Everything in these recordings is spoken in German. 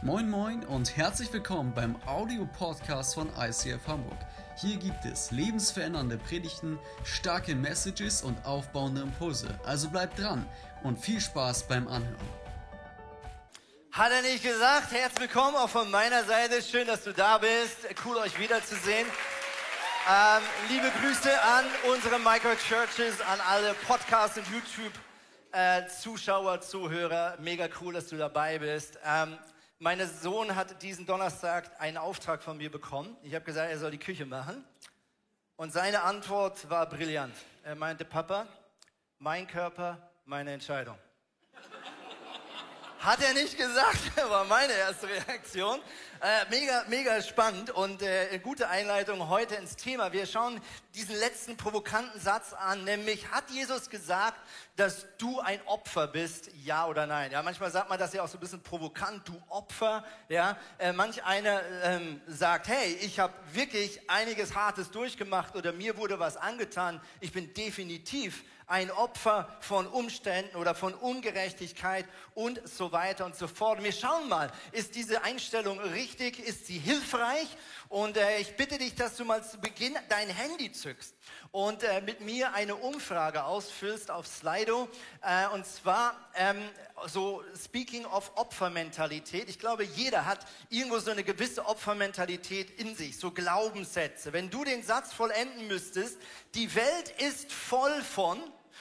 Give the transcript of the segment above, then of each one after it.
Moin Moin und herzlich willkommen beim Audio-Podcast von ICF Hamburg. Hier gibt es lebensverändernde Predigten, starke Messages und aufbauende Impulse. Also bleibt dran und viel Spaß beim Anhören. Hat er nicht gesagt? Herzlich willkommen auch von meiner Seite. Schön, dass du da bist. Cool, euch wiederzusehen. Ähm, liebe Grüße an unsere Micro-Churches, an alle Podcasts und YouTube-Zuschauer, äh, Zuhörer. Mega cool, dass du dabei bist. Ähm, mein Sohn hat diesen Donnerstag einen Auftrag von mir bekommen. Ich habe gesagt, er soll die Küche machen. Und seine Antwort war brillant. Er meinte, Papa, mein Körper, meine Entscheidung. Hat er nicht gesagt, war meine erste Reaktion. Äh, mega, mega spannend und äh, gute Einleitung heute ins Thema. Wir schauen diesen letzten provokanten Satz an, nämlich hat Jesus gesagt, dass du ein Opfer bist, ja oder nein? Ja, manchmal sagt man das ja auch so ein bisschen provokant, du Opfer. Ja, äh, manch einer ähm, sagt, hey, ich habe wirklich einiges Hartes durchgemacht oder mir wurde was angetan. Ich bin definitiv ein Opfer von Umständen oder von Ungerechtigkeit und so weiter und so fort. Wir schauen mal, ist diese Einstellung richtig, ist sie hilfreich? Und äh, ich bitte dich, dass du mal zu Beginn dein Handy zückst und äh, mit mir eine Umfrage ausfüllst auf Slido. Äh, und zwar ähm, so Speaking of Opfermentalität. Ich glaube, jeder hat irgendwo so eine gewisse Opfermentalität in sich, so Glaubenssätze. Wenn du den Satz vollenden müsstest, die Welt ist voll von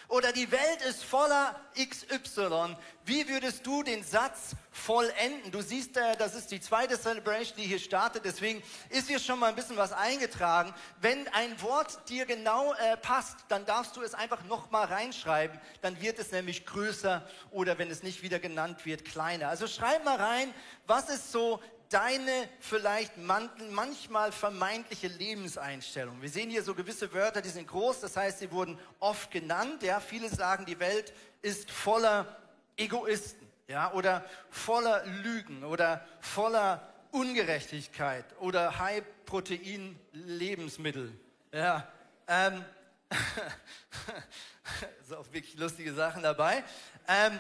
oder die Welt ist voller XY. Wie würdest du den Satz vollenden? Du siehst, äh, das ist die zweite Celebration, die hier startet. Deswegen ist hier schon mal ein bisschen was eingetragen. Wenn ein Wort dir genau äh, passt, dann darfst du es einfach nochmal reinschreiben. Dann wird es nämlich größer oder wenn es nicht wieder genannt wird, kleiner. Also schreib mal rein, was ist so deine vielleicht manchmal vermeintliche Lebenseinstellung. Wir sehen hier so gewisse Wörter, die sind groß, das heißt, sie wurden oft genannt. Ja, viele sagen, die Welt ist voller Egoisten, ja, oder voller Lügen oder voller Ungerechtigkeit oder High-Protein-Lebensmittel. Ja, ähm, so auch wirklich lustige Sachen dabei. Ähm,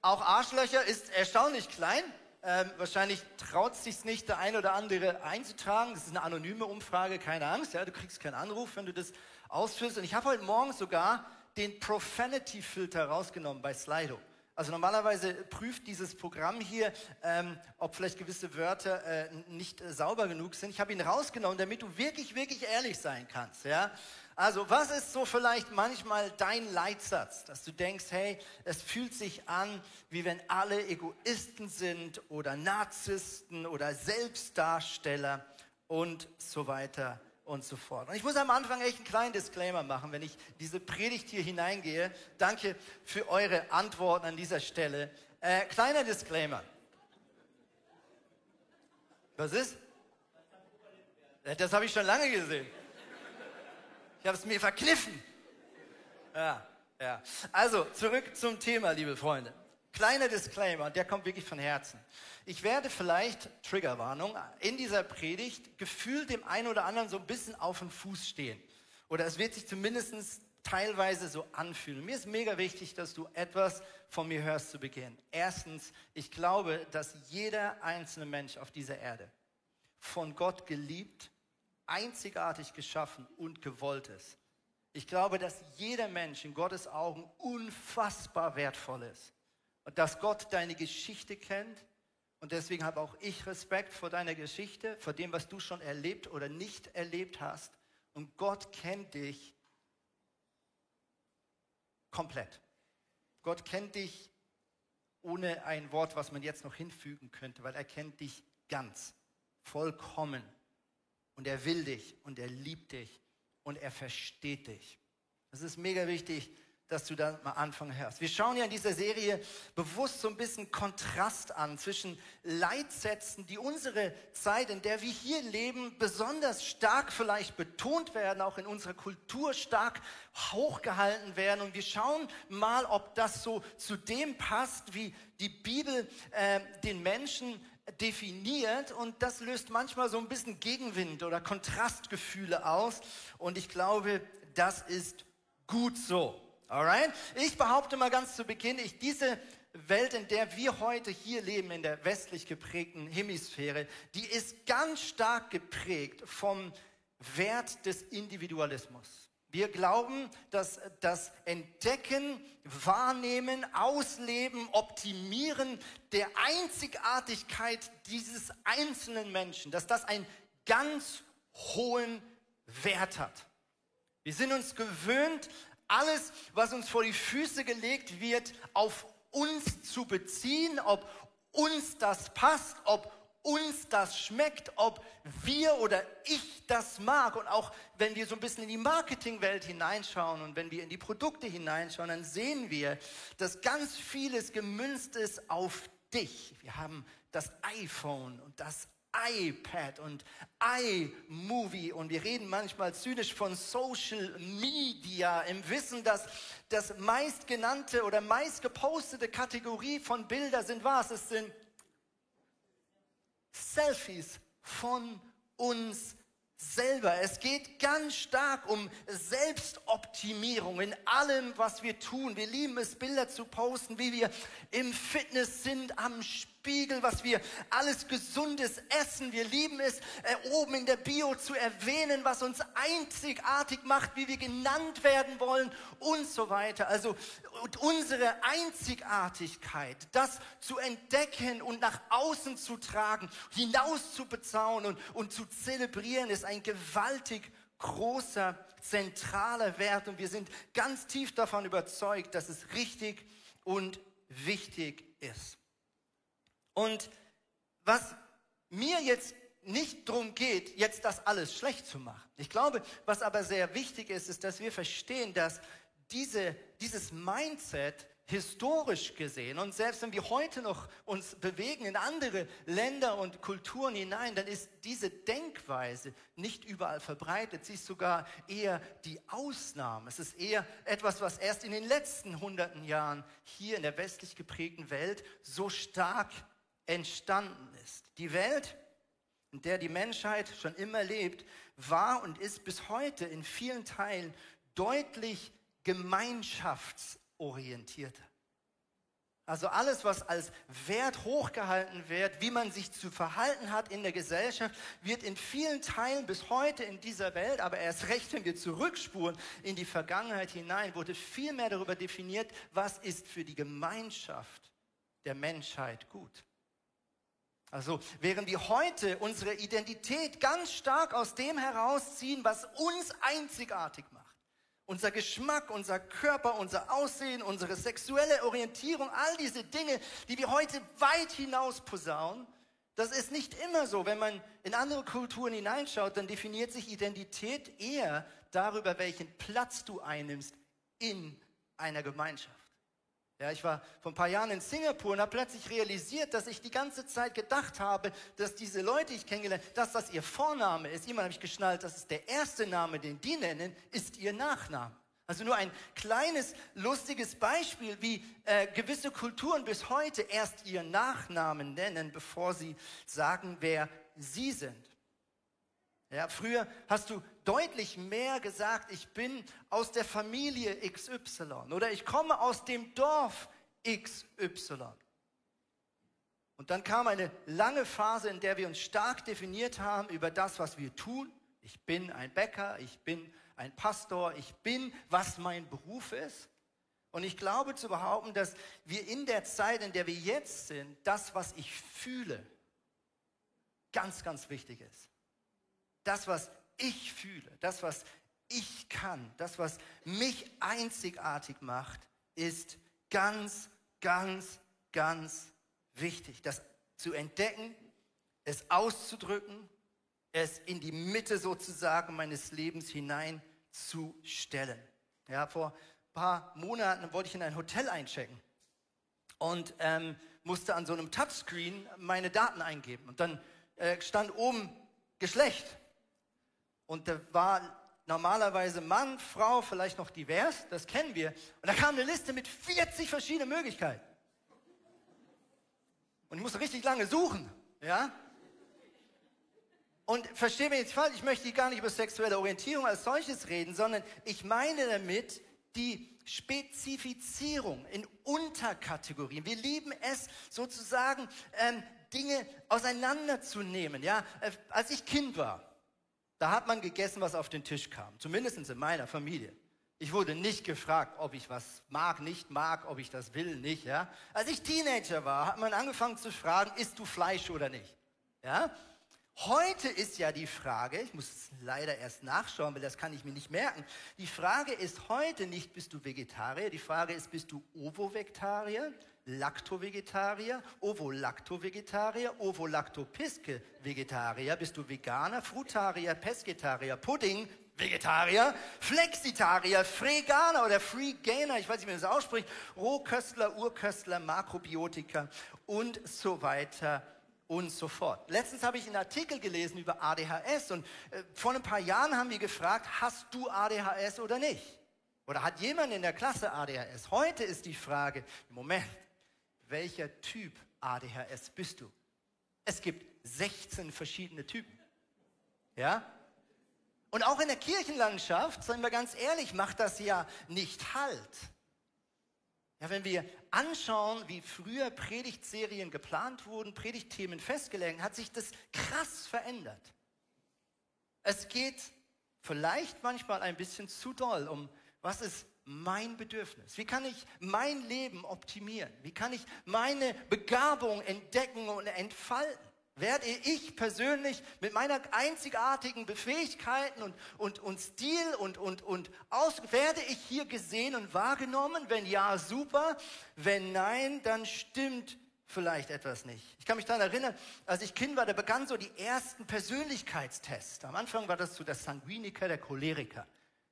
auch Arschlöcher ist erstaunlich klein. Ähm, wahrscheinlich traut sich nicht der ein oder andere einzutragen. Das ist eine anonyme Umfrage, keine Angst. Ja, du kriegst keinen Anruf, wenn du das ausfüllst. Und ich habe heute Morgen sogar den Profanity-Filter rausgenommen bei Slido. Also normalerweise prüft dieses Programm hier, ähm, ob vielleicht gewisse Wörter äh, nicht äh, sauber genug sind. Ich habe ihn rausgenommen, damit du wirklich, wirklich ehrlich sein kannst. Ja? Also was ist so vielleicht manchmal dein Leitsatz, dass du denkst, hey, es fühlt sich an, wie wenn alle Egoisten sind oder Narzissten oder Selbstdarsteller und so weiter und so fort. Und ich muss am Anfang echt einen kleinen Disclaimer machen, wenn ich diese Predigt hier hineingehe. Danke für eure Antworten an dieser Stelle. Äh, kleiner Disclaimer. Was ist? Das habe ich schon lange gesehen. Ich habe es mir verkniffen. Ja, ja. Also, zurück zum Thema, liebe Freunde. Kleiner Disclaimer, der kommt wirklich von Herzen. Ich werde vielleicht, Triggerwarnung, in dieser Predigt gefühlt dem einen oder anderen so ein bisschen auf dem Fuß stehen. Oder es wird sich zumindest teilweise so anfühlen. Mir ist mega wichtig, dass du etwas von mir hörst zu Beginn. Erstens, ich glaube, dass jeder einzelne Mensch auf dieser Erde von Gott geliebt einzigartig geschaffen und gewollt ist. Ich glaube, dass jeder Mensch in Gottes Augen unfassbar wertvoll ist und dass Gott deine Geschichte kennt. Und deswegen habe auch ich Respekt vor deiner Geschichte, vor dem, was du schon erlebt oder nicht erlebt hast. Und Gott kennt dich komplett. Gott kennt dich ohne ein Wort, was man jetzt noch hinfügen könnte, weil er kennt dich ganz, vollkommen. Und er will dich und er liebt dich und er versteht dich. Das ist mega wichtig, dass du da mal anfangen hörst. Wir schauen ja in dieser Serie bewusst so ein bisschen Kontrast an zwischen Leitsätzen, die unsere Zeit, in der wir hier leben, besonders stark vielleicht betont werden, auch in unserer Kultur stark hochgehalten werden. Und wir schauen mal, ob das so zu dem passt, wie die Bibel äh, den Menschen definiert und das löst manchmal so ein bisschen Gegenwind oder Kontrastgefühle aus und ich glaube, das ist gut so. Alright? Ich behaupte mal ganz zu Beginn, ich, diese Welt, in der wir heute hier leben, in der westlich geprägten Hemisphäre, die ist ganz stark geprägt vom Wert des Individualismus. Wir glauben, dass das Entdecken, Wahrnehmen, Ausleben, Optimieren der Einzigartigkeit dieses einzelnen Menschen, dass das einen ganz hohen Wert hat. Wir sind uns gewöhnt, alles, was uns vor die Füße gelegt wird, auf uns zu beziehen, ob uns das passt, ob uns das schmeckt, ob wir oder ich das mag. Und auch wenn wir so ein bisschen in die Marketingwelt hineinschauen und wenn wir in die Produkte hineinschauen, dann sehen wir, dass ganz vieles gemünzt ist auf dich. Wir haben das iPhone und das iPad und iMovie und wir reden manchmal zynisch von Social Media im Wissen, dass das meistgenannte oder meistgepostete Kategorie von Bilder sind was? Es sind Selfies von uns selber. Es geht ganz stark um Selbstoptimierung in allem, was wir tun. Wir lieben es, Bilder zu posten, wie wir im Fitness sind, am Spiel Spiegel, was wir alles Gesundes essen. Wir lieben es, äh, oben in der Bio zu erwähnen, was uns einzigartig macht, wie wir genannt werden wollen und so weiter. Also unsere Einzigartigkeit, das zu entdecken und nach außen zu tragen, hinaus zu bezaunen und, und zu zelebrieren, ist ein gewaltig großer, zentraler Wert. Und wir sind ganz tief davon überzeugt, dass es richtig und wichtig ist. Und was mir jetzt nicht darum geht, jetzt das alles schlecht zu machen. Ich glaube, was aber sehr wichtig ist, ist, dass wir verstehen, dass diese, dieses Mindset historisch gesehen und selbst wenn wir heute noch uns bewegen in andere Länder und Kulturen hinein, dann ist diese Denkweise nicht überall verbreitet. Sie ist sogar eher die Ausnahme. Es ist eher etwas, was erst in den letzten hunderten Jahren hier in der westlich geprägten Welt so stark entstanden ist. Die Welt, in der die Menschheit schon immer lebt, war und ist bis heute in vielen Teilen deutlich gemeinschaftsorientierter. Also alles, was als Wert hochgehalten wird, wie man sich zu verhalten hat in der Gesellschaft, wird in vielen Teilen bis heute in dieser Welt, aber erst recht, wenn wir zurückspuren in die Vergangenheit hinein, wurde viel mehr darüber definiert, was ist für die Gemeinschaft der Menschheit gut. Also während wir heute unsere Identität ganz stark aus dem herausziehen, was uns einzigartig macht. Unser Geschmack, unser Körper, unser Aussehen, unsere sexuelle Orientierung, all diese Dinge, die wir heute weit hinaus posaunen, das ist nicht immer so. Wenn man in andere Kulturen hineinschaut, dann definiert sich Identität eher darüber, welchen Platz du einnimmst in einer Gemeinschaft. Ja, ich war vor ein paar Jahren in Singapur und habe plötzlich realisiert, dass ich die ganze Zeit gedacht habe, dass diese Leute, die ich kennengelernt habe, dass das ihr Vorname ist. Immer habe ich geschnallt, das ist der erste Name, den die nennen, ist ihr Nachname. Also nur ein kleines, lustiges Beispiel, wie äh, gewisse Kulturen bis heute erst ihren Nachnamen nennen, bevor sie sagen, wer sie sind. Ja, früher hast du deutlich mehr gesagt, ich bin aus der Familie XY oder ich komme aus dem Dorf XY. Und dann kam eine lange Phase, in der wir uns stark definiert haben über das, was wir tun. Ich bin ein Bäcker, ich bin ein Pastor, ich bin, was mein Beruf ist. Und ich glaube zu behaupten, dass wir in der Zeit, in der wir jetzt sind, das, was ich fühle, ganz, ganz wichtig ist das, was ich fühle, das, was ich kann, das, was mich einzigartig macht, ist ganz, ganz, ganz wichtig. Das zu entdecken, es auszudrücken, es in die Mitte sozusagen meines Lebens hineinzustellen. Ja, vor ein paar Monaten wollte ich in ein Hotel einchecken und ähm, musste an so einem Touchscreen meine Daten eingeben. Und dann äh, stand oben Geschlecht. Und da war normalerweise Mann, Frau, vielleicht noch divers, das kennen wir. Und da kam eine Liste mit 40 verschiedenen Möglichkeiten. Und ich musste richtig lange suchen, ja? Und verstehe mich jetzt falsch, ich möchte gar nicht über sexuelle Orientierung als solches reden, sondern ich meine damit die Spezifizierung, in Unterkategorien. Wir lieben es sozusagen, ähm, Dinge auseinanderzunehmen. Ja? Äh, als ich Kind war, da hat man gegessen, was auf den Tisch kam. Zumindest in meiner Familie. Ich wurde nicht gefragt, ob ich was mag, nicht mag, ob ich das will, nicht. Ja? Als ich Teenager war, hat man angefangen zu fragen, isst du Fleisch oder nicht? Ja? Heute ist ja die Frage, ich muss es leider erst nachschauen, weil das kann ich mir nicht merken. Die Frage ist heute nicht, bist du Vegetarier? Die Frage ist, bist du Ovo-Vegetarier, Lacto-Vegetarier, Ovo-Lacto-Vegetarier, Ovo-Lacto-Piske-Vegetarier? Bist du Veganer, Frutarier, Pesketarier, Pudding, Vegetarier, Flexitarier, Freganer oder Freeganer, ich weiß nicht, wie man das ausspricht, Rohköstler, Urköstler, Makrobiotiker und so weiter und so fort. Letztens habe ich einen Artikel gelesen über ADHS und äh, vor ein paar Jahren haben wir gefragt, hast du ADHS oder nicht? Oder hat jemand in der Klasse ADHS? Heute ist die Frage, Moment, welcher Typ ADHS bist du? Es gibt 16 verschiedene Typen. Ja? Und auch in der Kirchenlandschaft, seien wir ganz ehrlich, macht das ja nicht Halt. Ja, wenn wir anschauen, wie früher Predigtserien geplant wurden, Predigtthemen festgelegt, hat sich das krass verändert. Es geht vielleicht manchmal ein bisschen zu doll um, was ist mein Bedürfnis? Wie kann ich mein Leben optimieren? Wie kann ich meine Begabung entdecken und entfalten? werde ich persönlich mit meiner einzigartigen Befähigkeiten und, und, und Stil und, und, und aus, werde ich hier gesehen und wahrgenommen? Wenn ja, super. Wenn nein, dann stimmt vielleicht etwas nicht. Ich kann mich daran erinnern, als ich Kind war, da begannen so die ersten Persönlichkeitstests. Am Anfang war das so der Sanguiniker, der Choleriker.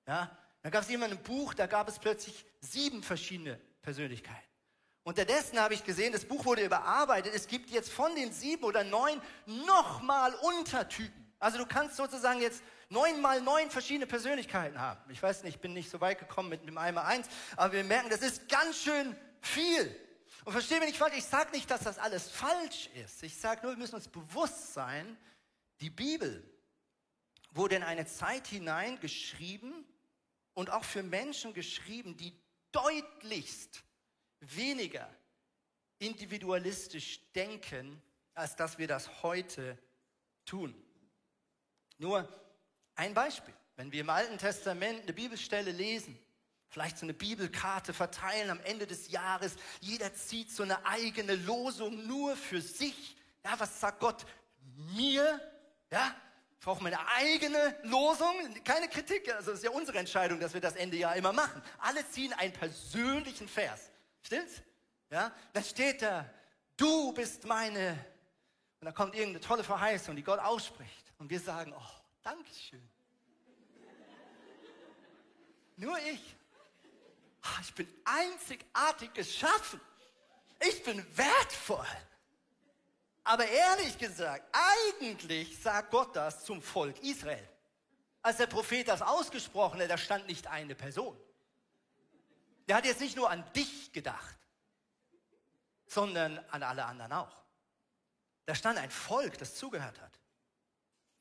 Ja? Dann gab es jemand ein Buch, da gab es plötzlich sieben verschiedene Persönlichkeiten. Unterdessen habe ich gesehen, das Buch wurde überarbeitet. Es gibt jetzt von den sieben oder neun nochmal Untertypen. Also du kannst sozusagen jetzt neun mal neun verschiedene Persönlichkeiten haben. Ich weiß nicht, ich bin nicht so weit gekommen mit dem Eimer eins, aber wir merken, das ist ganz schön viel. Und verstehe mich nicht falsch, ich sage nicht, dass das alles falsch ist. Ich sage nur, wir müssen uns bewusst sein, die Bibel wurde in eine Zeit hinein geschrieben und auch für Menschen geschrieben, die deutlichst weniger individualistisch denken, als dass wir das heute tun. Nur ein Beispiel. Wenn wir im Alten Testament eine Bibelstelle lesen, vielleicht so eine Bibelkarte verteilen am Ende des Jahres, jeder zieht so eine eigene Losung nur für sich. Ja, was sagt Gott mir? Ja, ich brauche meine eigene Losung, keine Kritik. Also ist ja unsere Entscheidung, dass wir das Ende ja immer machen. Alle ziehen einen persönlichen Vers. Stimmt's? Ja? Dann steht da, du bist meine. Und da kommt irgendeine tolle Verheißung, die Gott ausspricht. Und wir sagen, oh, Dankeschön. Nur ich. Oh, ich bin einzigartig geschaffen. Ich bin wertvoll. Aber ehrlich gesagt, eigentlich sagt Gott das zum Volk Israel. Als der Prophet das ausgesprochen hat, da stand nicht eine Person. Der hat jetzt nicht nur an dich gedacht, sondern an alle anderen auch. Da stand ein Volk, das zugehört hat.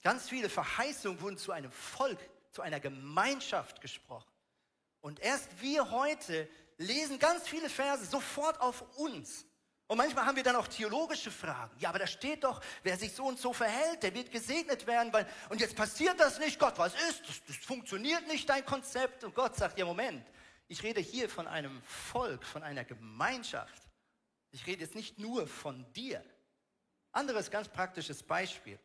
Ganz viele Verheißungen wurden zu einem Volk, zu einer Gemeinschaft gesprochen. Und erst wir heute lesen ganz viele Verse sofort auf uns. Und manchmal haben wir dann auch theologische Fragen. Ja, aber da steht doch, wer sich so und so verhält, der wird gesegnet werden. Weil, und jetzt passiert das nicht. Gott, was ist? Das, das funktioniert nicht, dein Konzept. Und Gott sagt, ja, Moment, ich rede hier von einem Volk, von einer Gemeinschaft. Ich rede jetzt nicht nur von dir. Anderes ganz praktisches Beispiel.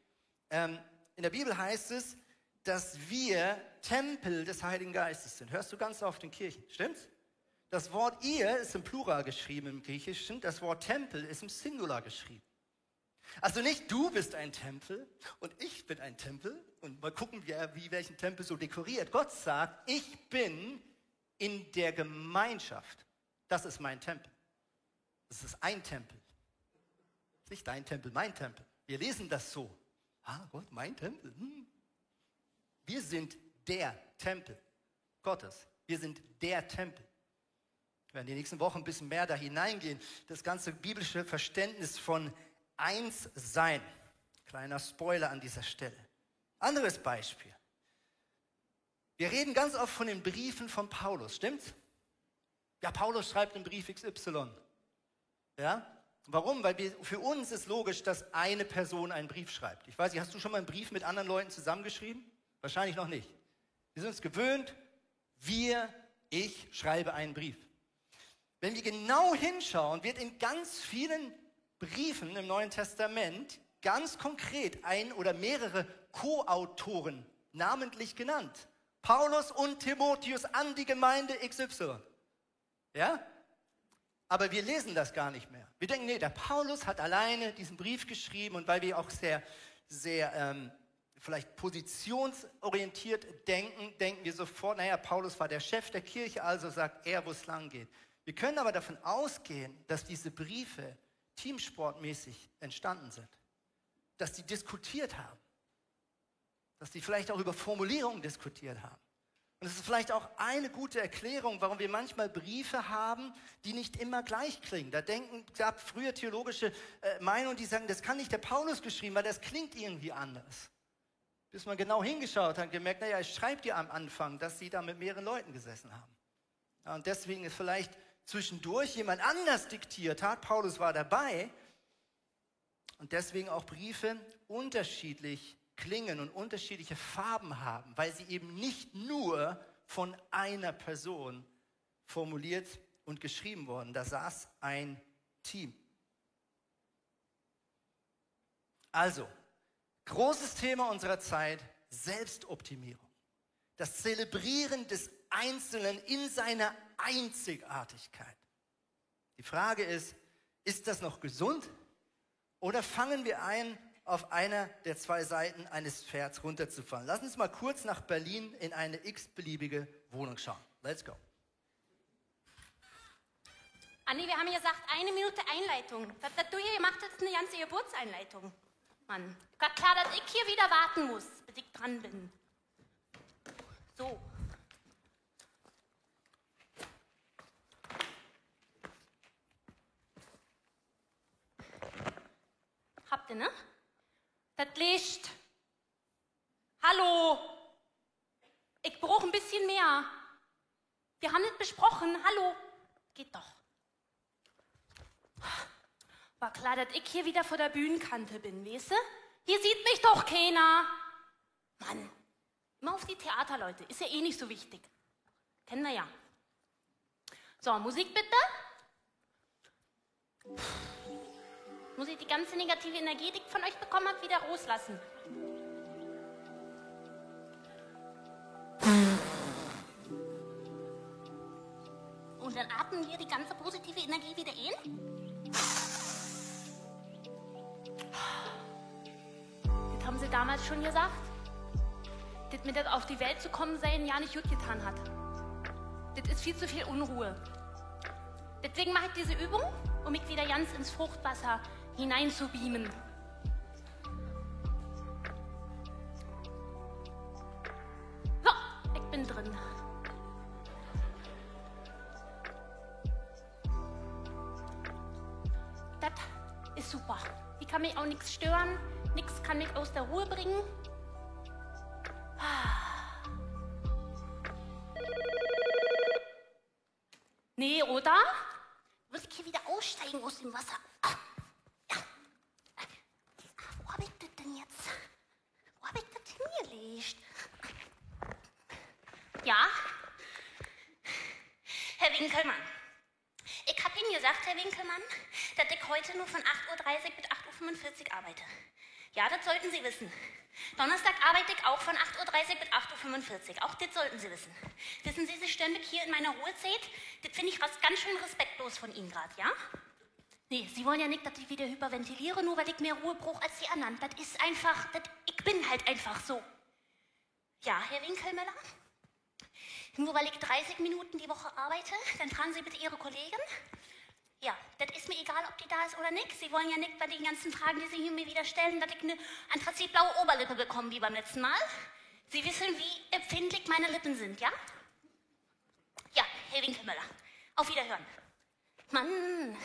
Ähm, in der Bibel heißt es, dass wir Tempel des Heiligen Geistes sind. Hörst du ganz oft in Kirchen, stimmt's? Das Wort ihr ist im Plural geschrieben im Griechischen, das Wort Tempel ist im Singular geschrieben. Also nicht du bist ein Tempel und ich bin ein Tempel und mal gucken, wie, wie welchen Tempel so dekoriert. Gott sagt, ich bin in der Gemeinschaft. Das ist mein Tempel. Das ist ein Tempel. Nicht dein Tempel, mein Tempel. Wir lesen das so. Ah, Gott, mein Tempel. Hm. Wir sind der Tempel Gottes. Wir sind der Tempel. Wir werden die nächsten Wochen ein bisschen mehr da hineingehen. Das ganze biblische Verständnis von Einssein. Kleiner Spoiler an dieser Stelle. Anderes Beispiel. Wir reden ganz oft von den Briefen von Paulus, stimmt's? Ja, Paulus schreibt einen Brief XY. Ja? Warum? Weil wir, für uns ist logisch, dass eine Person einen Brief schreibt. Ich weiß nicht, hast du schon mal einen Brief mit anderen Leuten zusammengeschrieben? Wahrscheinlich noch nicht. Wir sind uns gewöhnt, wir, ich schreibe einen Brief. Wenn wir genau hinschauen, wird in ganz vielen Briefen im Neuen Testament ganz konkret ein oder mehrere Co-Autoren namentlich genannt. Paulus und Timotheus an die Gemeinde XY. Ja? Aber wir lesen das gar nicht mehr. Wir denken, nee, der Paulus hat alleine diesen Brief geschrieben und weil wir auch sehr, sehr ähm, vielleicht positionsorientiert denken, denken wir sofort, naja, Paulus war der Chef der Kirche, also sagt er, wo es lang geht. Wir können aber davon ausgehen, dass diese Briefe teamsportmäßig entstanden sind, dass sie diskutiert haben, dass sie vielleicht auch über Formulierungen diskutiert haben. Und es ist vielleicht auch eine gute Erklärung, warum wir manchmal Briefe haben, die nicht immer gleich klingen. Da denken, gab früher theologische äh, Meinungen, die sagen, das kann nicht der Paulus geschrieben, weil das klingt irgendwie anders. Bis man genau hingeschaut hat und gemerkt, naja, es schreibt ihr am Anfang, dass sie da mit mehreren Leuten gesessen haben. Und deswegen ist vielleicht zwischendurch jemand anders diktiert hat. Paulus war dabei. Und deswegen auch Briefe unterschiedlich klingen und unterschiedliche Farben haben, weil sie eben nicht nur von einer Person formuliert und geschrieben wurden. Da saß ein Team. Also, großes Thema unserer Zeit, Selbstoptimierung. Das Zelebrieren des Einzelnen in seiner Einzigartigkeit. Die Frage ist, ist das noch gesund? Oder fangen wir ein, auf einer der zwei Seiten eines Pferds runterzufallen? Lass uns mal kurz nach Berlin in eine x-beliebige Wohnung schauen. Let's go. Anni, wir haben ja gesagt, eine Minute Einleitung. Das, das du hier gemacht hast, ist eine ganze Geburtseinleitung. Mann, Gott klar, dass ich hier wieder warten muss, bis ich dran bin. So. Ihr, ne? Das Licht. Hallo. Ich brauche ein bisschen mehr. Wir haben nicht besprochen. Hallo. Geht doch. War klar, dass ich hier wieder vor der Bühnenkante bin, weißt du? Hier sieht mich doch keiner. Mann, immer auf die Theater, Leute. Ist ja eh nicht so wichtig. Kennen wir ja. So, Musik bitte. Muss ich die ganze negative Energie, die ich von euch bekommen habe, wieder rauslassen? Und dann atmen wir die ganze positive Energie wieder in. Das haben sie damals schon gesagt. Das mit das auf die Welt zu kommen sein ja nicht gut getan hat. Das ist viel zu viel Unruhe. Deswegen mache ich diese Übung, um mich wieder ganz ins Fruchtwasser hineinzubeamen. So, ich bin drin. Das ist super. Die kann mich auch nichts stören, nichts kann mich aus der Ruhe bringen. Nee, oder? Muss ich hier wieder aussteigen aus dem Wasser? Ah, ja. Ah, Wo habe ich das denn jetzt? Wo habe ich das hingelegt? Ja? Herr Winkelmann, ich habe Ihnen gesagt, Herr Winkelmann, dass ich heute nur von 8.30 Uhr bis 8.45 Uhr arbeite. Ja, das sollten Sie wissen. Donnerstag arbeite ich auch von 8.30 Uhr bis 8.45 Uhr. Auch das sollten Sie wissen. Wissen Sie, Sie ständig hier in meiner Ruhezeit? Das finde ich ganz schön respektlos von Ihnen gerade, ja? Nee, Sie wollen ja nicht, dass ich wieder hyperventiliere, nur weil ich mehr Ruhe brauche als die anderen. Das ist einfach, das, ich bin halt einfach so. Ja, Herr Winkelmüller? Nur weil ich 30 Minuten die Woche arbeite, dann fragen Sie bitte Ihre Kollegin. Ja, das ist mir egal, ob die da ist oder nicht. Sie wollen ja nicht bei den ganzen Fragen, die Sie hier mir wieder stellen, dass ich eine anthrazitblaue Oberlippe bekomme wie beim letzten Mal. Sie wissen, wie empfindlich meine Lippen sind, ja? Ja, Herr Winkelmüller. Auf Wiederhören. Mann,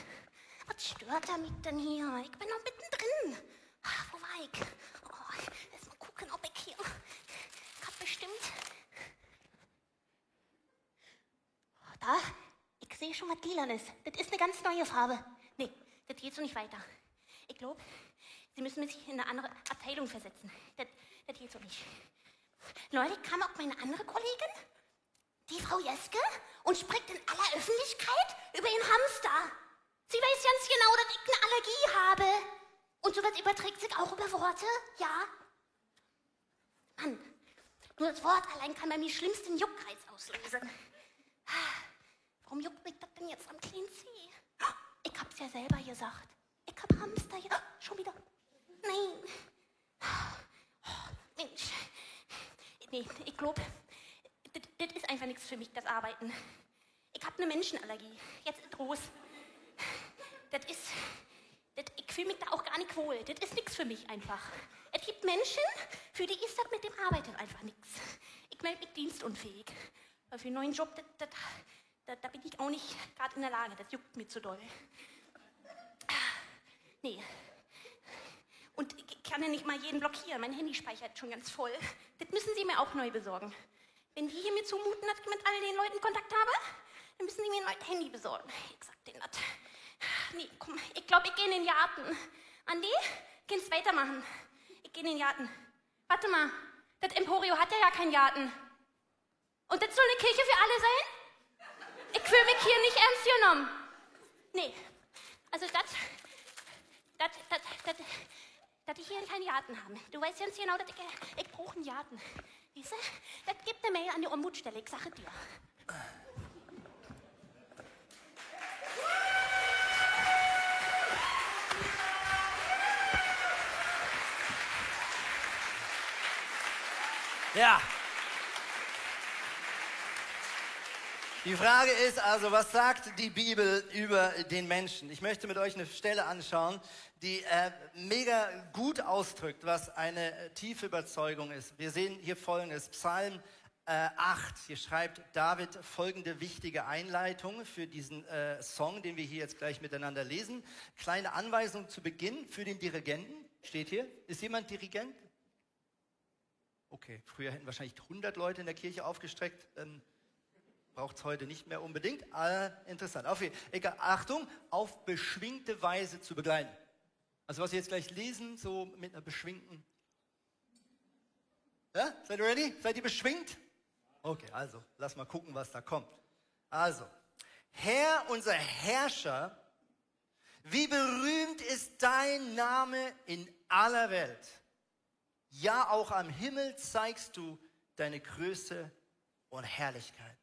was stört er mich denn hier? Ich bin noch mittendrin. Ah, Wo war ich? Oh, lass mal gucken, ob ich hier. Ich hab bestimmt. Da, sehe schon was Lilanes. Das ist eine ganz neue Farbe. Nee, das geht so nicht weiter. Ich glaube, Sie müssen mich in eine andere Abteilung versetzen. Das, das geht so nicht. Neulich kam auch meine andere Kollegin, die Frau Jeske, und spricht in aller Öffentlichkeit über ihren Hamster. Sie weiß ganz genau, dass ich eine Allergie habe. Und sowas überträgt sich auch über Worte, ja? Mann, nur das Wort allein kann bei mir schlimmsten Juckreiz auslösen. Warum juckt mich das denn jetzt am kleinen Zeh? Ich hab's ja selber gesagt. Ich hab Hamster, ja. Schon wieder. Nein. Mensch. Nee, ich glaube, das ist einfach nichts für mich, das Arbeiten. Ich habe eine Menschenallergie. Jetzt ist groß. Das ist, das, ich fühle mich da auch gar nicht wohl. Das ist nichts für mich einfach. Es gibt Menschen, für die ist das mit dem Arbeiten einfach nichts. Ich melde mich dienstunfähig. Weil für einen neuen Job, das, da, da bin ich auch nicht gerade in der Lage. Das juckt mir zu doll. Nee. Und ich kann ja nicht mal jeden blockieren. Mein Handy speichert schon ganz voll. Das müssen Sie mir auch neu besorgen. Wenn die hier mir zumuten, dass ich mit all den Leuten Kontakt habe, dann müssen Sie mir ein neues Handy besorgen. Ich sag denen das. Nee, komm, ich glaube, ich gehe in den Garten. Andi, kannst weitermachen. Ich gehe in den Garten. Warte mal, das Emporio hat ja ja keinen Garten. Und das soll eine Kirche für alle sein? Ich fühle mich hier nicht ernst genommen. Nee, also das, das, das, das, dass ich hier keinen Garten habe. Du weißt ganz genau, dass ich, ich brauche einen Garten. Weißt du? Das gibt eine Mail an die Ombudsstelle, ich sage dir. Ja. Die Frage ist also, was sagt die Bibel über den Menschen? Ich möchte mit euch eine Stelle anschauen, die äh, mega gut ausdrückt, was eine tiefe Überzeugung ist. Wir sehen hier folgendes, Psalm äh, 8. Hier schreibt David folgende wichtige Einleitung für diesen äh, Song, den wir hier jetzt gleich miteinander lesen. Kleine Anweisung zu Beginn für den Dirigenten. Steht hier. Ist jemand Dirigent? Okay, früher hätten wahrscheinlich 100 Leute in der Kirche aufgestreckt. Ähm, Braucht es heute nicht mehr unbedingt. Äh, interessant. Auf, egal, Achtung, auf beschwingte Weise zu begleiten. Also was wir jetzt gleich lesen, so mit einer beschwingten. Ja? Seid ihr ready? Seid ihr beschwingt? Okay, also lass mal gucken, was da kommt. Also, Herr, unser Herrscher, wie berühmt ist dein Name in aller Welt. Ja, auch am Himmel zeigst du deine Größe und Herrlichkeit.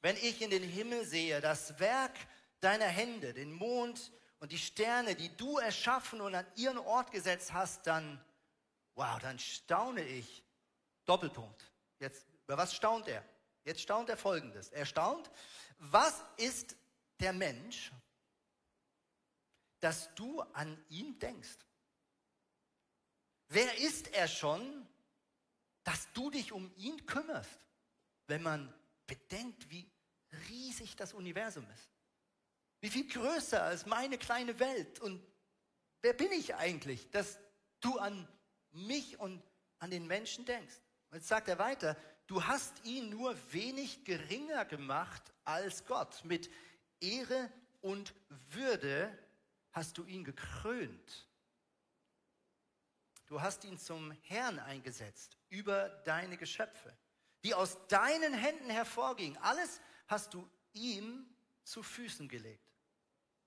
Wenn ich in den Himmel sehe, das Werk deiner Hände, den Mond und die Sterne, die du erschaffen und an ihren Ort gesetzt hast, dann, wow, dann staune ich. Doppelpunkt. Jetzt, über was staunt er? Jetzt staunt er folgendes. Er staunt, was ist der Mensch, dass du an ihn denkst? Wer ist er schon, dass du dich um ihn kümmerst? Wenn man bedenkt, wie riesig das Universum ist. Wie viel größer als meine kleine Welt. Und wer bin ich eigentlich, dass du an mich und an den Menschen denkst? Jetzt sagt er weiter, du hast ihn nur wenig geringer gemacht als Gott. Mit Ehre und Würde hast du ihn gekrönt. Du hast ihn zum Herrn eingesetzt über deine Geschöpfe die aus deinen Händen hervorgingen. Alles hast du ihm zu Füßen gelegt.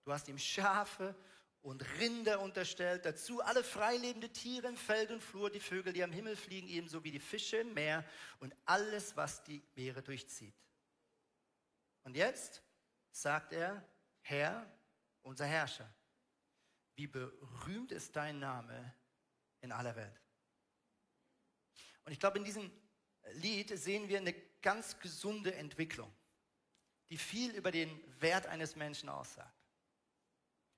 Du hast ihm Schafe und Rinder unterstellt, dazu alle freilebende Tiere im Feld und Flur, die Vögel, die am Himmel fliegen, ebenso wie die Fische im Meer und alles, was die Meere durchzieht. Und jetzt sagt er, Herr, unser Herrscher, wie berühmt ist dein Name in aller Welt. Und ich glaube, in diesem Lied sehen wir eine ganz gesunde Entwicklung, die viel über den Wert eines Menschen aussagt.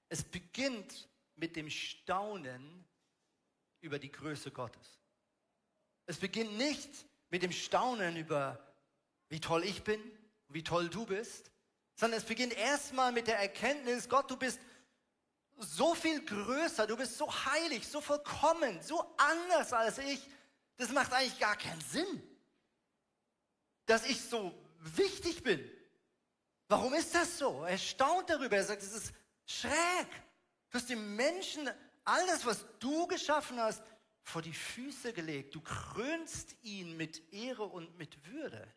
Es beginnt mit dem Staunen über die Größe Gottes. Es beginnt nicht mit dem Staunen über, wie toll ich bin, wie toll du bist, sondern es beginnt erstmal mit der Erkenntnis, Gott, du bist so viel größer, du bist so heilig, so vollkommen, so anders als ich. Das macht eigentlich gar keinen Sinn dass ich so wichtig bin. Warum ist das so? Er staunt darüber. Er sagt, es ist schräg. Du hast dem Menschen all das, was du geschaffen hast, vor die Füße gelegt. Du krönst ihn mit Ehre und mit Würde.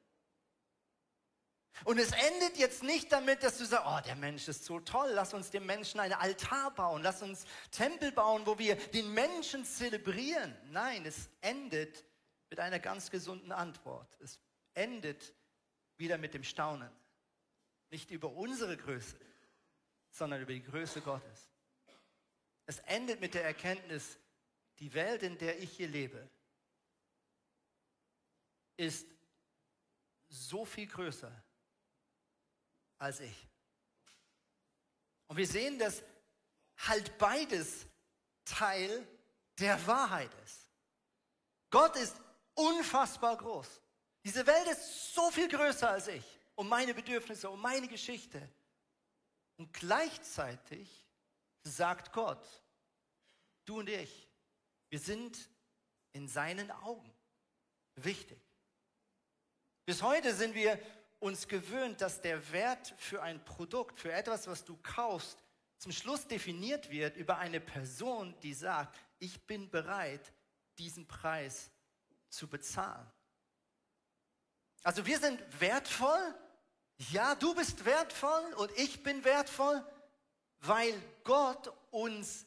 Und es endet jetzt nicht damit, dass du sagst, oh, der Mensch ist so toll, lass uns dem Menschen einen Altar bauen, lass uns Tempel bauen, wo wir den Menschen zelebrieren. Nein, es endet mit einer ganz gesunden Antwort. Es endet wieder mit dem Staunen. Nicht über unsere Größe, sondern über die Größe Gottes. Es endet mit der Erkenntnis, die Welt, in der ich hier lebe, ist so viel größer als ich. Und wir sehen, dass halt beides Teil der Wahrheit ist. Gott ist unfassbar groß. Diese Welt ist so viel größer als ich und meine Bedürfnisse und meine Geschichte. Und gleichzeitig sagt Gott, du und ich, wir sind in seinen Augen wichtig. Bis heute sind wir uns gewöhnt, dass der Wert für ein Produkt, für etwas, was du kaufst, zum Schluss definiert wird über eine Person, die sagt, ich bin bereit, diesen Preis zu bezahlen. Also wir sind wertvoll, ja, du bist wertvoll und ich bin wertvoll, weil Gott uns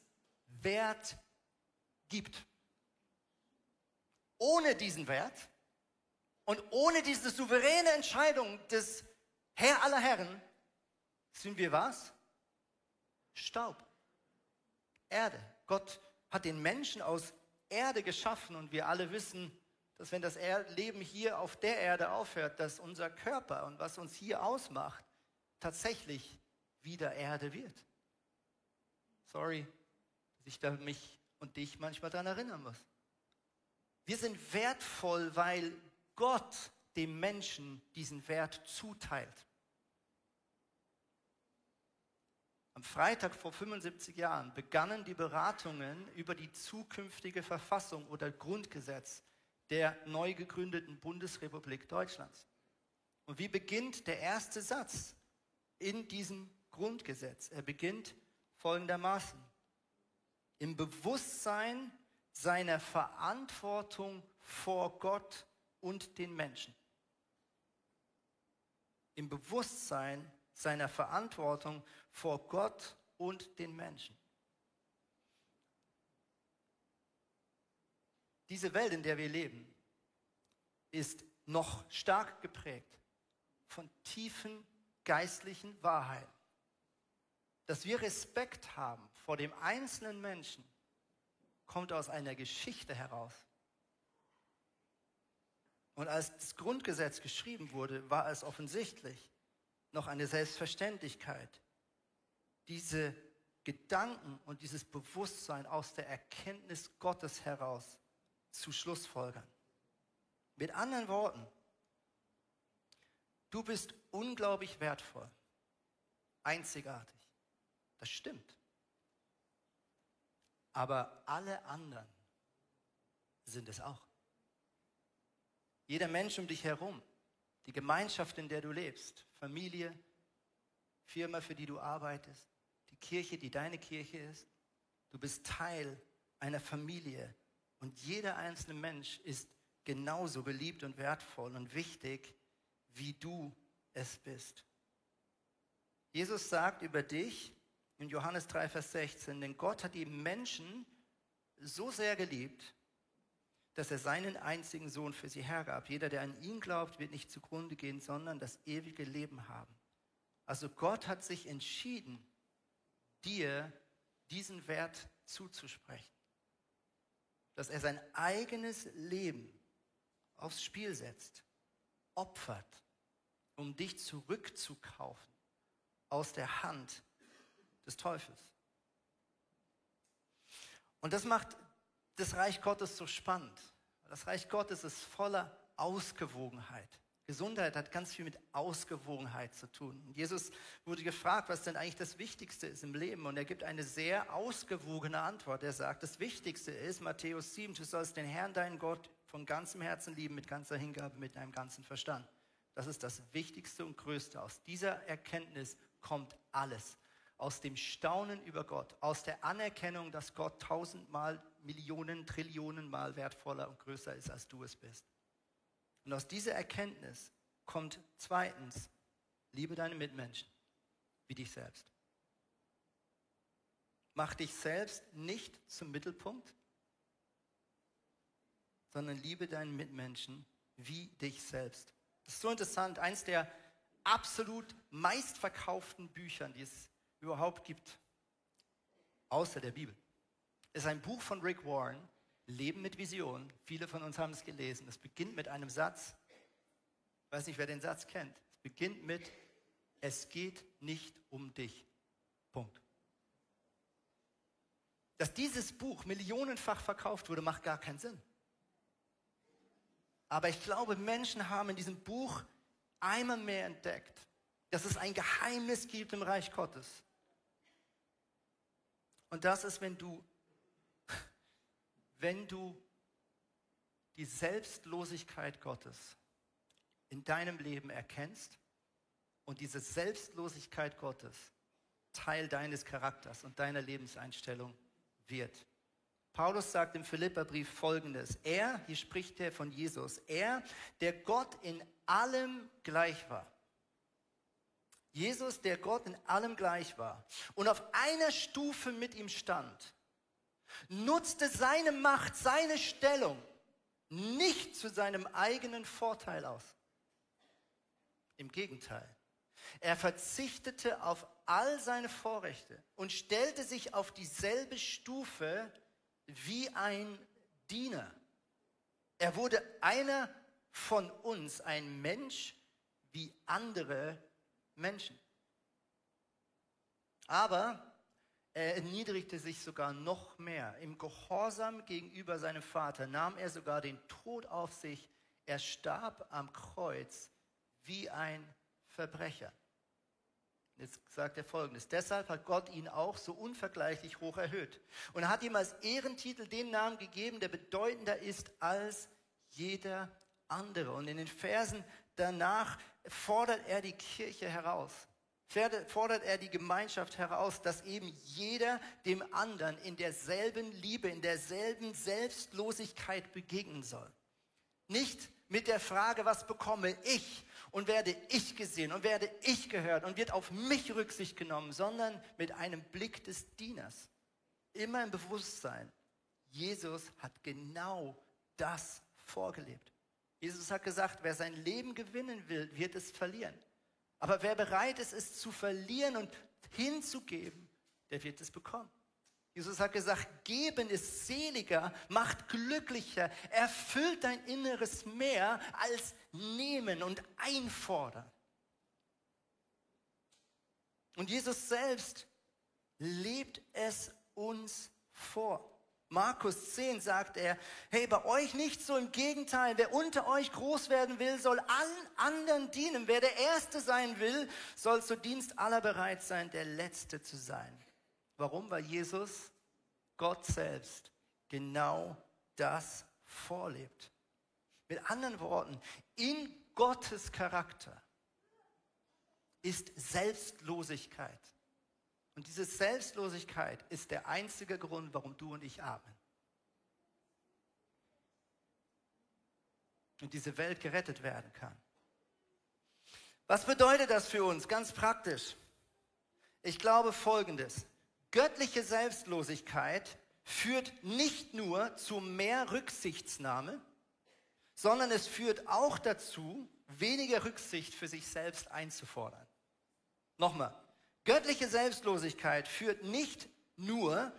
Wert gibt. Ohne diesen Wert und ohne diese souveräne Entscheidung des Herr aller Herren sind wir was? Staub. Erde. Gott hat den Menschen aus Erde geschaffen und wir alle wissen, dass wenn das Leben hier auf der Erde aufhört, dass unser Körper und was uns hier ausmacht, tatsächlich wieder Erde wird. Sorry, dass ich da mich und dich manchmal daran erinnern muss. Wir sind wertvoll, weil Gott dem Menschen diesen Wert zuteilt. Am Freitag vor 75 Jahren begannen die Beratungen über die zukünftige Verfassung oder Grundgesetz der neu gegründeten Bundesrepublik Deutschlands. Und wie beginnt der erste Satz in diesem Grundgesetz? Er beginnt folgendermaßen. Im Bewusstsein seiner Verantwortung vor Gott und den Menschen. Im Bewusstsein seiner Verantwortung vor Gott und den Menschen. Diese Welt, in der wir leben, ist noch stark geprägt von tiefen geistlichen Wahrheiten. Dass wir Respekt haben vor dem einzelnen Menschen, kommt aus einer Geschichte heraus, und als das Grundgesetz geschrieben wurde, war es offensichtlich noch eine Selbstverständlichkeit, diese Gedanken und dieses Bewusstsein aus der Erkenntnis Gottes heraus zu Schlussfolgern. Mit anderen Worten, du bist unglaublich wertvoll, einzigartig. Das stimmt. Aber alle anderen sind es auch. Jeder Mensch um dich herum, die Gemeinschaft, in der du lebst, Familie, Firma, für die du arbeitest, die Kirche, die deine Kirche ist. Du bist Teil einer Familie und jeder einzelne Mensch ist genauso beliebt und wertvoll und wichtig, wie du es bist. Jesus sagt über dich in Johannes 3, Vers 16, denn Gott hat die Menschen so sehr geliebt, dass er seinen einzigen Sohn für sie hergab. Jeder, der an ihn glaubt, wird nicht zugrunde gehen, sondern das ewige Leben haben. Also Gott hat sich entschieden, dir diesen Wert zuzusprechen. Dass er sein eigenes Leben aufs Spiel setzt, opfert, um dich zurückzukaufen aus der Hand des Teufels. Und das macht das Reich Gottes so spannend. Das Reich Gottes ist voller Ausgewogenheit. Gesundheit hat ganz viel mit Ausgewogenheit zu tun. Und Jesus wurde gefragt, was denn eigentlich das Wichtigste ist im Leben. Und er gibt eine sehr ausgewogene Antwort. Er sagt, das Wichtigste ist, Matthäus 7, du sollst den Herrn, deinen Gott, von ganzem Herzen lieben, mit ganzer Hingabe, mit deinem ganzen Verstand. Das ist das Wichtigste und Größte. Aus dieser Erkenntnis kommt alles. Aus dem Staunen über Gott, aus der Anerkennung, dass Gott tausendmal, Millionen, Trillionen Mal wertvoller und größer ist, als du es bist. Und aus dieser Erkenntnis kommt zweitens, liebe deine Mitmenschen wie dich selbst. Mach dich selbst nicht zum Mittelpunkt, sondern liebe deinen Mitmenschen wie dich selbst. Das ist so interessant. Eins der absolut meistverkauften Büchern, die es überhaupt gibt, außer der Bibel, ist ein Buch von Rick Warren, Leben mit Vision. Viele von uns haben es gelesen. Es beginnt mit einem Satz. Ich weiß nicht, wer den Satz kennt. Es beginnt mit, es geht nicht um dich. Punkt. Dass dieses Buch millionenfach verkauft wurde, macht gar keinen Sinn. Aber ich glaube, Menschen haben in diesem Buch einmal mehr entdeckt, dass es ein Geheimnis gibt im Reich Gottes. Und das ist, wenn du, wenn du die Selbstlosigkeit Gottes in deinem Leben erkennst und diese Selbstlosigkeit Gottes Teil deines Charakters und deiner Lebenseinstellung wird. Paulus sagt im Philipperbrief folgendes. Er, hier spricht er von Jesus, er, der Gott in allem gleich war. Jesus, der Gott in allem gleich war und auf einer Stufe mit ihm stand, nutzte seine Macht, seine Stellung nicht zu seinem eigenen Vorteil aus. Im Gegenteil. Er verzichtete auf all seine Vorrechte und stellte sich auf dieselbe Stufe wie ein Diener. Er wurde einer von uns, ein Mensch wie andere Menschen. Aber er erniedrigte sich sogar noch mehr. Im Gehorsam gegenüber seinem Vater nahm er sogar den Tod auf sich. Er starb am Kreuz wie ein Verbrecher. Jetzt sagt er folgendes. Deshalb hat Gott ihn auch so unvergleichlich hoch erhöht. Und hat ihm als Ehrentitel den Namen gegeben, der bedeutender ist als jeder andere. Und in den Versen danach fordert er die Kirche heraus. Fordert er die Gemeinschaft heraus, dass eben jeder dem anderen in derselben Liebe, in derselben Selbstlosigkeit begegnen soll. Nicht mit der Frage, was bekomme ich, und werde ich gesehen und werde ich gehört und wird auf mich Rücksicht genommen, sondern mit einem Blick des Dieners. Immer im Bewusstsein, Jesus hat genau das vorgelebt. Jesus hat gesagt, wer sein Leben gewinnen will, wird es verlieren. Aber wer bereit ist, es zu verlieren und hinzugeben, der wird es bekommen. Jesus hat gesagt, geben ist seliger, macht glücklicher, erfüllt dein Inneres mehr als nehmen und einfordern. Und Jesus selbst lebt es uns vor. Markus 10 sagt er, hey, bei euch nicht so, im Gegenteil, wer unter euch groß werden will, soll allen anderen dienen. Wer der Erste sein will, soll zu Dienst aller bereit sein, der Letzte zu sein. Warum? Weil Jesus, Gott selbst, genau das vorlebt. Mit anderen Worten, in Gottes Charakter ist Selbstlosigkeit. Und diese Selbstlosigkeit ist der einzige Grund, warum du und ich atmen. Und diese Welt gerettet werden kann. Was bedeutet das für uns ganz praktisch? Ich glaube Folgendes. Göttliche Selbstlosigkeit führt nicht nur zu mehr Rücksichtsnahme, sondern es führt auch dazu, weniger Rücksicht für sich selbst einzufordern. Nochmal, göttliche Selbstlosigkeit führt nicht nur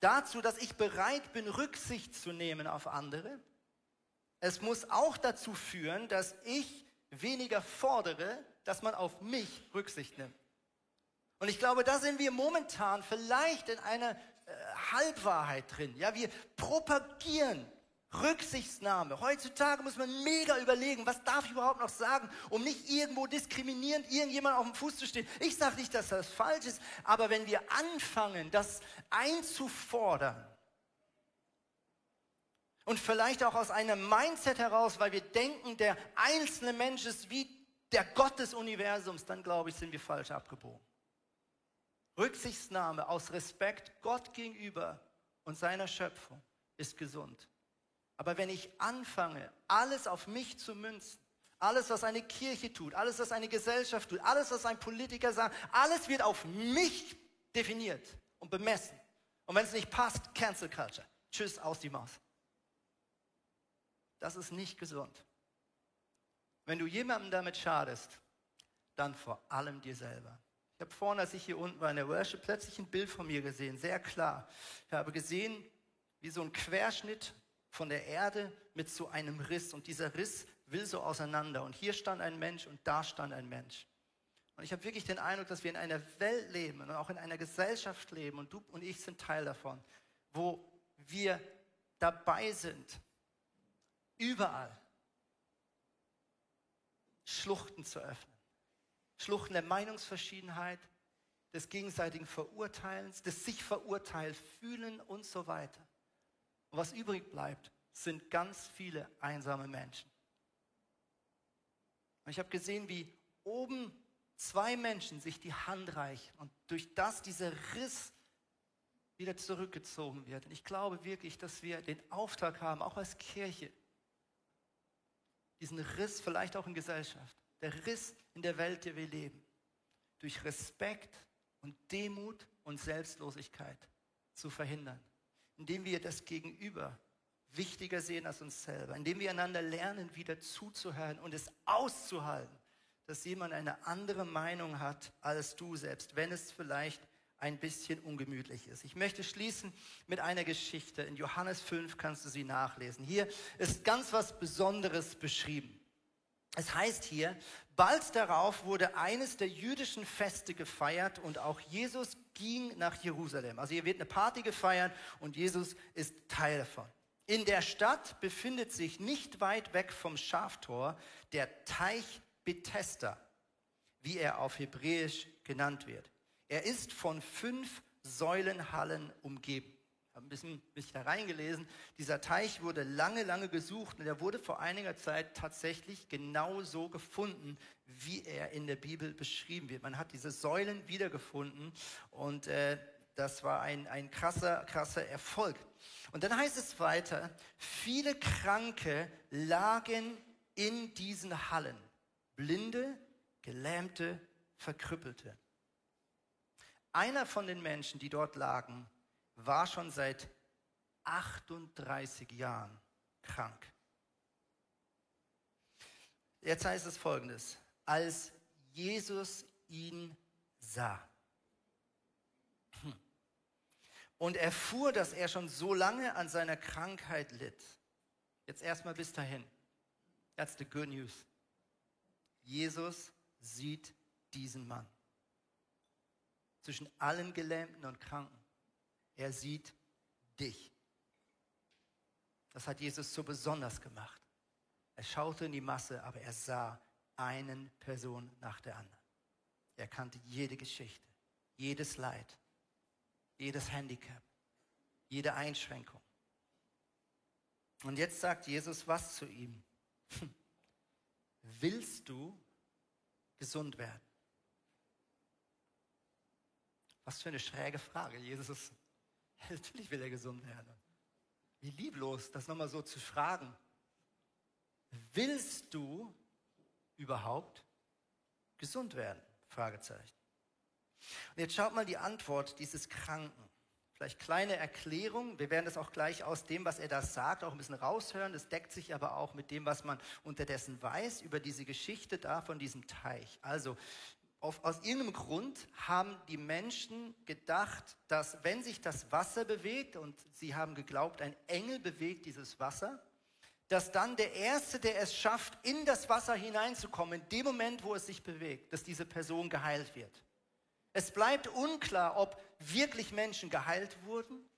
dazu, dass ich bereit bin, Rücksicht zu nehmen auf andere, es muss auch dazu führen, dass ich weniger fordere, dass man auf mich Rücksicht nimmt. Und ich glaube, da sind wir momentan vielleicht in einer äh, Halbwahrheit drin. Ja, wir propagieren Rücksichtsnahme. Heutzutage muss man mega überlegen, was darf ich überhaupt noch sagen, um nicht irgendwo diskriminierend irgendjemand auf dem Fuß zu stehen. Ich sage nicht, dass das falsch ist, aber wenn wir anfangen, das einzufordern und vielleicht auch aus einem Mindset heraus, weil wir denken, der einzelne Mensch ist wie der Gott des Universums, dann glaube ich, sind wir falsch abgebogen. Rücksichtsnahme aus Respekt Gott gegenüber und seiner Schöpfung ist gesund. Aber wenn ich anfange, alles auf mich zu münzen, alles, was eine Kirche tut, alles, was eine Gesellschaft tut, alles, was ein Politiker sagt, alles wird auf mich definiert und bemessen. Und wenn es nicht passt, Cancel Culture. Tschüss, aus die Maus. Das ist nicht gesund. Wenn du jemandem damit schadest, dann vor allem dir selber. Ich habe vorhin, als ich hier unten war in der Worship, plötzlich ein Bild von mir gesehen, sehr klar. Ich habe gesehen, wie so ein Querschnitt von der Erde mit so einem Riss. Und dieser Riss will so auseinander. Und hier stand ein Mensch und da stand ein Mensch. Und ich habe wirklich den Eindruck, dass wir in einer Welt leben und auch in einer Gesellschaft leben, und du und ich sind Teil davon, wo wir dabei sind, überall Schluchten zu öffnen. Schluchten der Meinungsverschiedenheit, des gegenseitigen Verurteilens, des sich verurteilt fühlen und so weiter. Was übrig bleibt, sind ganz viele einsame Menschen. Und ich habe gesehen, wie oben zwei Menschen sich die Hand reichen und durch das dieser Riss wieder zurückgezogen wird. Und ich glaube wirklich, dass wir den Auftrag haben, auch als Kirche, diesen Riss vielleicht auch in Gesellschaft, der Riss in der Welt, in der wir leben, durch Respekt und Demut und Selbstlosigkeit zu verhindern, indem wir das Gegenüber wichtiger sehen als uns selber, indem wir einander lernen, wieder zuzuhören und es auszuhalten, dass jemand eine andere Meinung hat als du selbst, wenn es vielleicht ein bisschen ungemütlich ist. Ich möchte schließen mit einer Geschichte. In Johannes 5 kannst du sie nachlesen. Hier ist ganz was Besonderes beschrieben. Es heißt hier, bald darauf wurde eines der jüdischen Feste gefeiert und auch Jesus ging nach Jerusalem. Also hier wird eine Party gefeiert und Jesus ist Teil davon. In der Stadt befindet sich nicht weit weg vom Schaftor der Teich Bethesda, wie er auf Hebräisch genannt wird. Er ist von fünf Säulenhallen umgeben. Bisschen mich da reingelesen. Dieser Teich wurde lange, lange gesucht und er wurde vor einiger Zeit tatsächlich genau so gefunden, wie er in der Bibel beschrieben wird. Man hat diese Säulen wiedergefunden und äh, das war ein, ein krasser, krasser Erfolg. Und dann heißt es weiter, viele Kranke lagen in diesen Hallen. Blinde, Gelähmte, Verkrüppelte. Einer von den Menschen, die dort lagen, war schon seit 38 Jahren krank. Jetzt heißt es folgendes, als Jesus ihn sah hm, und erfuhr, dass er schon so lange an seiner Krankheit litt. Jetzt erstmal bis dahin. That's the good news. Jesus sieht diesen Mann zwischen allen Gelähmten und Kranken. Er sieht dich. Das hat Jesus so besonders gemacht. Er schaute in die Masse, aber er sah einen Person nach der anderen. Er kannte jede Geschichte, jedes Leid, jedes Handicap, jede Einschränkung. Und jetzt sagt Jesus was zu ihm. Willst du gesund werden? Was für eine schräge Frage. Jesus ist, natürlich will er gesund werden. Wie lieblos, das nochmal so zu fragen. Willst du überhaupt gesund werden? Fragezeichen. Und jetzt schaut mal die Antwort dieses Kranken. Vielleicht kleine Erklärung. Wir werden das auch gleich aus dem, was er da sagt, auch ein bisschen raushören. Das deckt sich aber auch mit dem, was man unterdessen weiß über diese Geschichte da von diesem Teich. Also auf, aus irgendeinem Grund haben die Menschen gedacht, dass wenn sich das Wasser bewegt, und sie haben geglaubt, ein Engel bewegt dieses Wasser, dass dann der Erste, der es schafft, in das Wasser hineinzukommen, in dem Moment, wo es sich bewegt, dass diese Person geheilt wird. Es bleibt unklar, ob wirklich Menschen geheilt wurden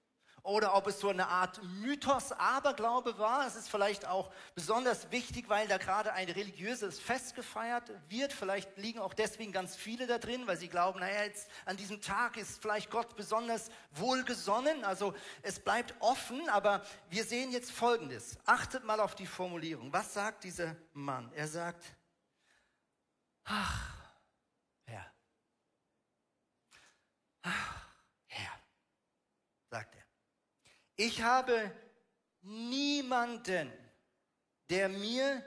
oder ob es so eine Art Mythos, Aberglaube war. Es ist vielleicht auch besonders wichtig, weil da gerade ein religiöses Fest gefeiert wird. Vielleicht liegen auch deswegen ganz viele da drin, weil sie glauben, naja, jetzt an diesem Tag ist vielleicht Gott besonders wohlgesonnen. Also es bleibt offen, aber wir sehen jetzt Folgendes. Achtet mal auf die Formulierung. Was sagt dieser Mann? Er sagt, Ach, Herr. Ach, Herr, er. Ich habe niemanden, der mir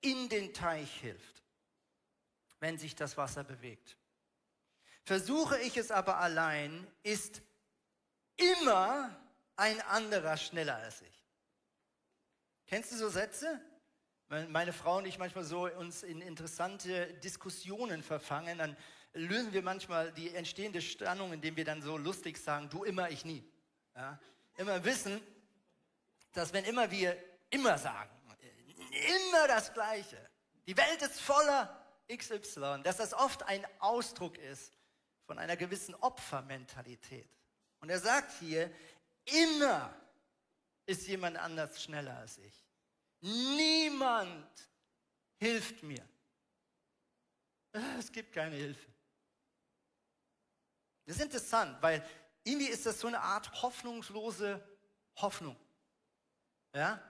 in den Teich hilft, wenn sich das Wasser bewegt. Versuche ich es aber allein, ist immer ein anderer schneller als ich. Kennst du so Sätze? Meine Frau und ich manchmal so uns in interessante Diskussionen verfangen, dann lösen wir manchmal die entstehende Spannung, indem wir dann so lustig sagen, du immer, ich nie. Ja? Immer wissen, dass wenn immer wir immer sagen, immer das Gleiche, die Welt ist voller XY, dass das oft ein Ausdruck ist von einer gewissen Opfermentalität. Und er sagt hier, immer ist jemand anders schneller als ich. Niemand hilft mir. Es gibt keine Hilfe. Das ist interessant, weil irgendwie ist das so eine Art hoffnungslose Hoffnung. Ja?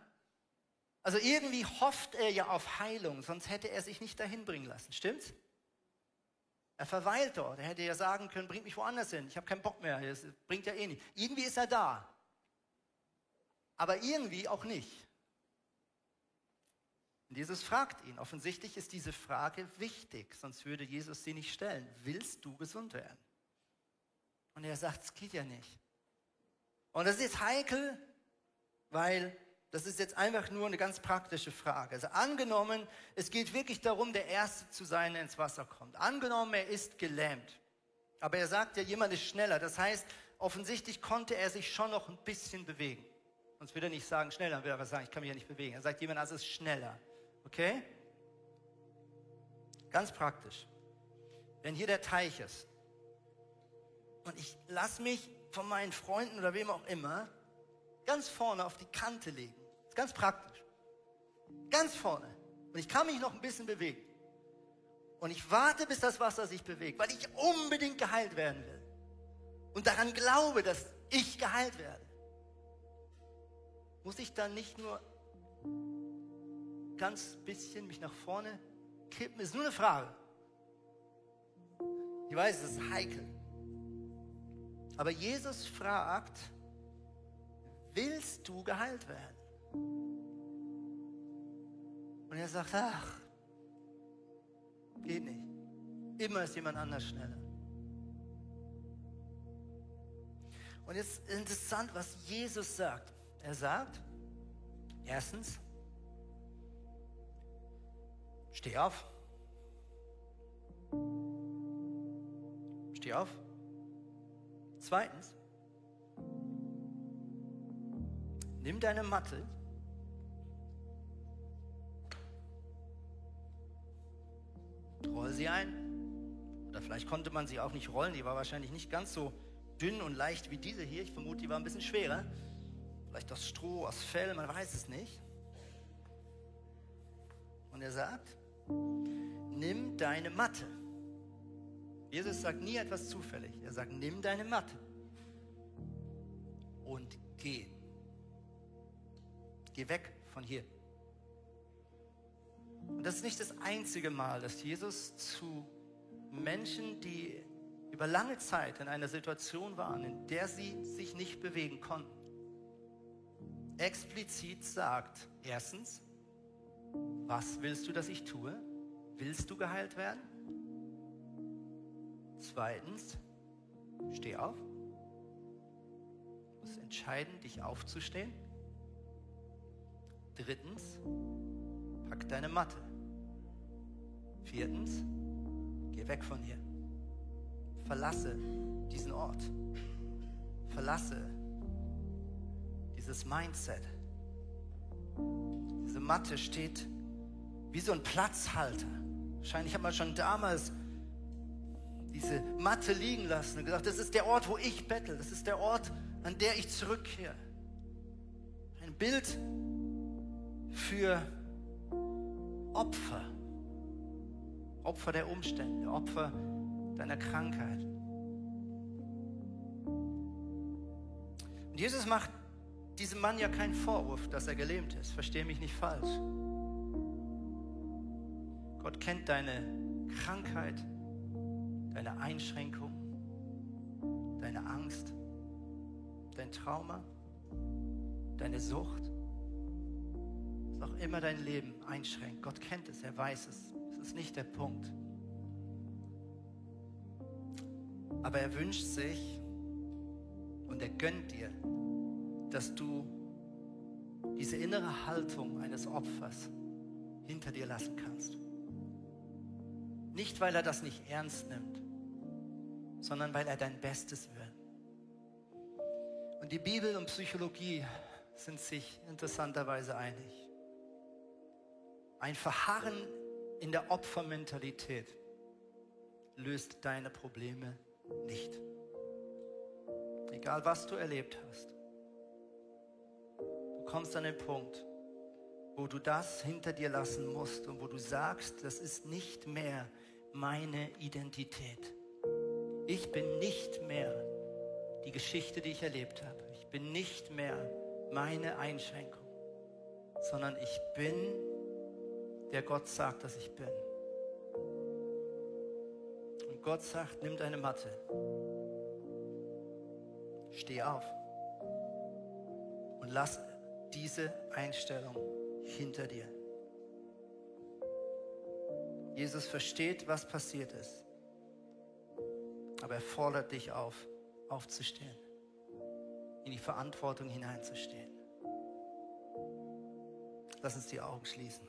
Also irgendwie hofft er ja auf Heilung, sonst hätte er sich nicht dahin bringen lassen. Stimmt's? Er verweilt dort. Er hätte ja sagen können, bringt mich woanders hin. Ich habe keinen Bock mehr. Das bringt ja eh nicht. Irgendwie ist er da. Aber irgendwie auch nicht. Und Jesus fragt ihn. Offensichtlich ist diese Frage wichtig, sonst würde Jesus sie nicht stellen. Willst du gesund werden? Und er sagt, es geht ja nicht. Und das ist heikel, weil das ist jetzt einfach nur eine ganz praktische Frage. Also angenommen, es geht wirklich darum, der Erste zu sein, der ins Wasser kommt. Angenommen, er ist gelähmt. Aber er sagt ja, jemand ist schneller. Das heißt, offensichtlich konnte er sich schon noch ein bisschen bewegen. Sonst würde er nicht sagen, schneller, würde er sagen, ich kann mich ja nicht bewegen. Er sagt jemand, also ist schneller. Okay? Ganz praktisch. Wenn hier der Teich ist und ich lasse mich von meinen Freunden oder wem auch immer ganz vorne auf die Kante legen ist ganz praktisch. Ganz vorne. Und ich kann mich noch ein bisschen bewegen. Und ich warte, bis das Wasser sich bewegt, weil ich unbedingt geheilt werden will. Und daran glaube, dass ich geheilt werde. Muss ich dann nicht nur ganz bisschen mich nach vorne kippen? Ist nur eine Frage. Ich weiß, es ist heikel. Aber Jesus fragt, willst du geheilt werden? Und er sagt, ach, geht nicht. Immer ist jemand anders schneller. Und jetzt ist interessant, was Jesus sagt. Er sagt, erstens, steh auf. Steh auf. Zweitens, nimm deine Matte roll sie ein. Oder vielleicht konnte man sie auch nicht rollen, die war wahrscheinlich nicht ganz so dünn und leicht wie diese hier. Ich vermute, die war ein bisschen schwerer. Vielleicht aus Stroh, aus Fell, man weiß es nicht. Und er sagt, nimm deine Matte. Jesus sagt nie etwas zufällig. Er sagt, nimm deine Matte und geh. Geh weg von hier. Und das ist nicht das einzige Mal, dass Jesus zu Menschen, die über lange Zeit in einer Situation waren, in der sie sich nicht bewegen konnten, explizit sagt, erstens, was willst du, dass ich tue? Willst du geheilt werden? Zweitens, steh auf. Du musst entscheiden, dich aufzustehen. Drittens, Pack deine Matte. Viertens, geh weg von hier. Verlasse diesen Ort. Verlasse dieses Mindset. Diese Matte steht wie so ein Platzhalter. Wahrscheinlich hat man schon damals diese Matte liegen lassen und gesagt, das ist der Ort, wo ich bettel. Das ist der Ort, an der ich zurückkehre. Ein Bild für Opfer. Opfer der Umstände, Opfer deiner Krankheit. Und Jesus macht diesem Mann ja keinen Vorwurf, dass er gelähmt ist. Verstehe mich nicht falsch. Gott kennt deine Krankheit, deine Einschränkung, deine Angst, dein Trauma, deine Sucht, was auch immer dein Leben einschränkt. Gott kennt es, er weiß es. Es ist nicht der Punkt. Aber er wünscht sich und er gönnt dir, dass du diese innere Haltung eines Opfers hinter dir lassen kannst. Nicht, weil er das nicht ernst nimmt, sondern weil er dein Bestes will. Und die Bibel und Psychologie sind sich interessanterweise einig. Ein Verharren in der Opfermentalität löst deine Probleme nicht. Egal was du erlebt hast. Du kommst an den Punkt, wo du das hinter dir lassen musst und wo du sagst, das ist nicht mehr meine Identität. Ich bin nicht mehr die Geschichte, die ich erlebt habe. Ich bin nicht mehr meine Einschränkung, sondern ich bin, der Gott sagt, dass ich bin. Und Gott sagt, nimm deine Matte, steh auf und lass diese Einstellung hinter dir. Jesus versteht, was passiert ist. Aber er fordert dich auf, aufzustehen, in die Verantwortung hineinzustehen. Lass uns die Augen schließen.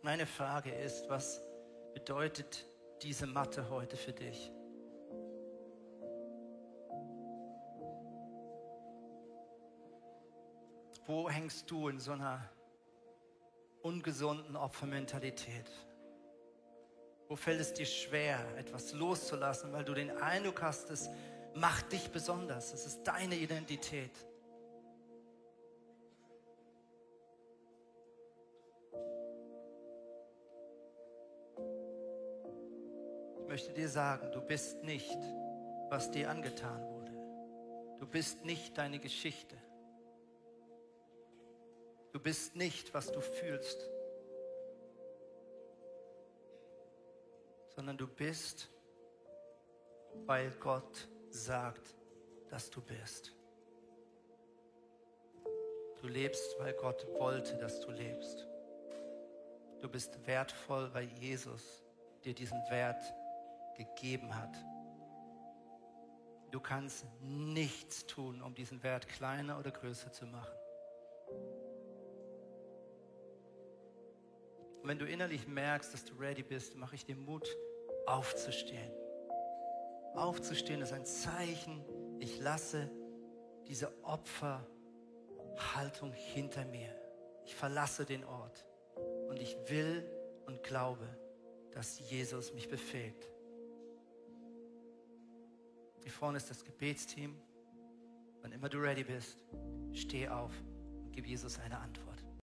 Meine Frage ist, was bedeutet diese Matte heute für dich? Wo hängst du in so einer ungesunden Opfermentalität? Wo fällt es dir schwer, etwas loszulassen, weil du den Eindruck hast, es macht dich besonders, es ist deine Identität? Ich möchte dir sagen, du bist nicht, was dir angetan wurde. Du bist nicht deine Geschichte. Du bist nicht, was du fühlst. Sondern du bist, weil Gott sagt, dass du bist. Du lebst, weil Gott wollte, dass du lebst. Du bist wertvoll, weil Jesus dir diesen Wert gegeben hat. Du kannst nichts tun, um diesen Wert kleiner oder größer zu machen. Und wenn du innerlich merkst, dass du ready bist, mache ich dir Mut, aufzustehen. Aufzustehen ist ein Zeichen, ich lasse diese Opferhaltung hinter mir. Ich verlasse den Ort und ich will und glaube, dass Jesus mich befähigt. Hier vorne ist das Gebetsteam. Wann immer du ready bist, steh auf und gib Jesus eine Antwort.